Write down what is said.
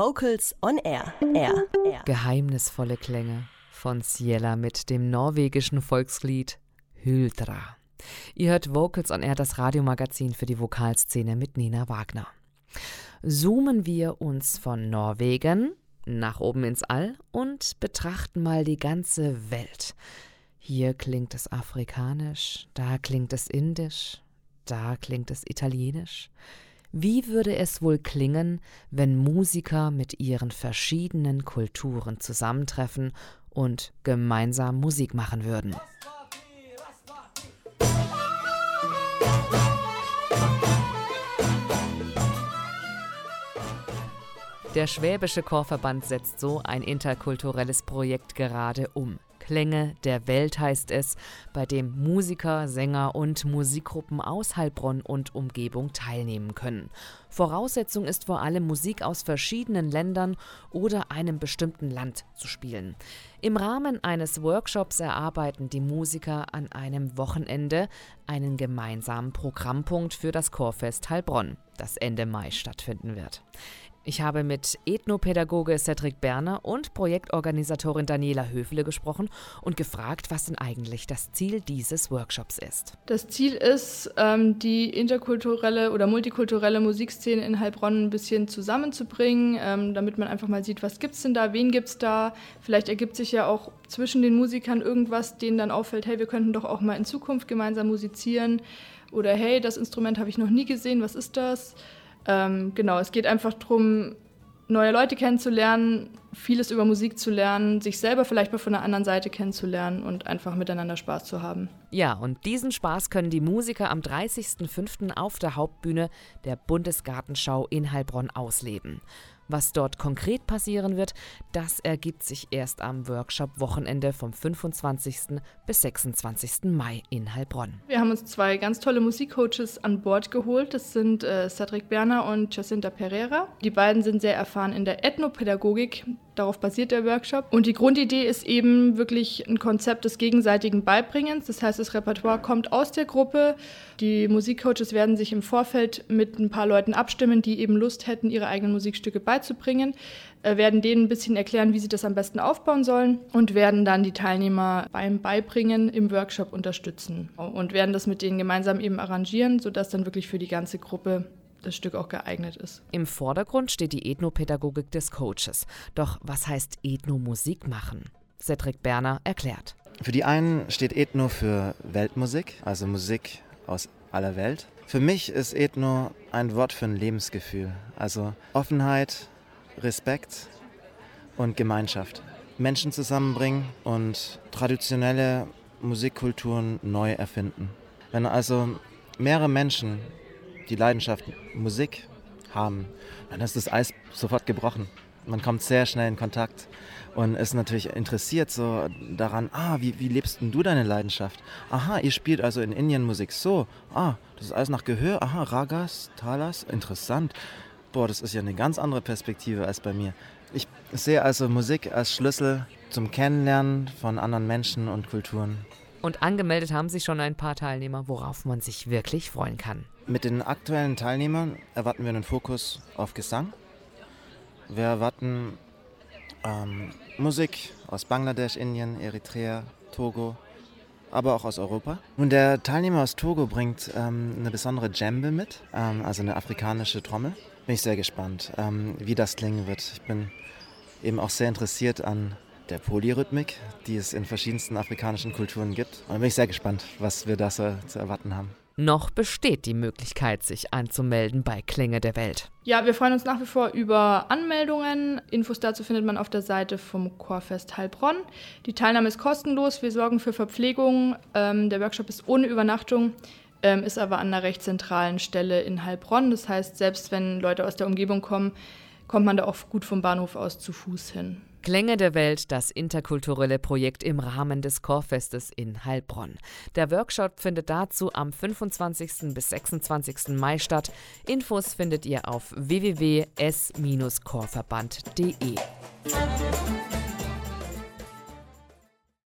Vocals on Air. Air. Air. Geheimnisvolle Klänge von Ciela mit dem norwegischen Volkslied Hyldra. Ihr hört Vocals on Air, das Radiomagazin für die Vokalszene mit Nina Wagner. Zoomen wir uns von Norwegen nach oben ins All und betrachten mal die ganze Welt. Hier klingt es afrikanisch, da klingt es indisch, da klingt es italienisch. Wie würde es wohl klingen, wenn Musiker mit ihren verschiedenen Kulturen zusammentreffen und gemeinsam Musik machen würden? Der Schwäbische Chorverband setzt so ein interkulturelles Projekt gerade um. Klänge der Welt heißt es, bei dem Musiker, Sänger und Musikgruppen aus Heilbronn und Umgebung teilnehmen können. Voraussetzung ist vor allem Musik aus verschiedenen Ländern oder einem bestimmten Land zu spielen. Im Rahmen eines Workshops erarbeiten die Musiker an einem Wochenende einen gemeinsamen Programmpunkt für das Chorfest Heilbronn, das Ende Mai stattfinden wird. Ich habe mit Ethnopädagoge Cedric Berner und Projektorganisatorin Daniela Höfele gesprochen und gefragt, was denn eigentlich das Ziel dieses Workshops ist. Das Ziel ist, ähm, die interkulturelle oder multikulturelle Musikszene in Heilbronn ein bisschen zusammenzubringen, ähm, damit man einfach mal sieht, was gibt es denn da, wen gibt es da. Vielleicht ergibt sich ja auch zwischen den Musikern irgendwas, denen dann auffällt, hey, wir könnten doch auch mal in Zukunft gemeinsam musizieren. Oder hey, das Instrument habe ich noch nie gesehen, was ist das? Ähm, genau, es geht einfach darum, neue Leute kennenzulernen, vieles über Musik zu lernen, sich selber vielleicht mal von der anderen Seite kennenzulernen und einfach miteinander Spaß zu haben. Ja, und diesen Spaß können die Musiker am 30.05. auf der Hauptbühne der Bundesgartenschau in Heilbronn ausleben. Was dort konkret passieren wird, das ergibt sich erst am Workshop-Wochenende vom 25. bis 26. Mai in Heilbronn. Wir haben uns zwei ganz tolle Musikcoaches an Bord geholt. Das sind äh, Cedric Berner und Jacinta Pereira. Die beiden sind sehr erfahren in der Ethnopädagogik. Darauf basiert der Workshop. Und die Grundidee ist eben wirklich ein Konzept des gegenseitigen Beibringens. Das heißt, das Repertoire kommt aus der Gruppe. Die Musikcoaches werden sich im Vorfeld mit ein paar Leuten abstimmen, die eben Lust hätten, ihre eigenen Musikstücke beizubringen äh, werden denen ein bisschen erklären, wie sie das am besten aufbauen sollen und werden dann die Teilnehmer beim Beibringen im Workshop unterstützen und werden das mit denen gemeinsam eben arrangieren, sodass dann wirklich für die ganze Gruppe das Stück auch geeignet ist. Im Vordergrund steht die Ethnopädagogik des Coaches. Doch was heißt Ethnomusik machen? Cedric Berner erklärt. Für die einen steht Ethno für Weltmusik, also Musik aus aller Welt. Für mich ist Ethno ein Wort für ein Lebensgefühl, also Offenheit, Respekt und Gemeinschaft. Menschen zusammenbringen und traditionelle Musikkulturen neu erfinden. Wenn also mehrere Menschen die Leidenschaft Musik haben, dann ist das Eis sofort gebrochen. Man kommt sehr schnell in Kontakt und ist natürlich interessiert so daran, ah, wie, wie lebst denn du deine Leidenschaft? Aha, ihr spielt also in Indien Musik so, ah, das ist alles nach Gehör, aha, Ragas, Talas, interessant boah, das ist ja eine ganz andere Perspektive als bei mir. Ich sehe also Musik als Schlüssel zum Kennenlernen von anderen Menschen und Kulturen. Und angemeldet haben sich schon ein paar Teilnehmer, worauf man sich wirklich freuen kann. Mit den aktuellen Teilnehmern erwarten wir einen Fokus auf Gesang. Wir erwarten ähm, Musik aus Bangladesch, Indien, Eritrea, Togo, aber auch aus Europa. Und der Teilnehmer aus Togo bringt ähm, eine besondere Djembe mit, ähm, also eine afrikanische Trommel. Bin ich sehr gespannt, ähm, wie das klingen wird. Ich bin eben auch sehr interessiert an der Polyrhythmik, die es in verschiedensten afrikanischen Kulturen gibt. Und bin ich sehr gespannt, was wir da so zu erwarten haben. Noch besteht die Möglichkeit, sich anzumelden bei Klänge der Welt. Ja, wir freuen uns nach wie vor über Anmeldungen. Infos dazu findet man auf der Seite vom Chorfest Heilbronn. Die Teilnahme ist kostenlos. Wir sorgen für Verpflegung. Ähm, der Workshop ist ohne Übernachtung ähm, ist aber an einer recht zentralen Stelle in Heilbronn. Das heißt, selbst wenn Leute aus der Umgebung kommen, kommt man da auch gut vom Bahnhof aus zu Fuß hin. Klänge der Welt, das interkulturelle Projekt im Rahmen des Chorfestes in Heilbronn. Der Workshop findet dazu am 25. bis 26. Mai statt. Infos findet ihr auf www.s-chorverband.de.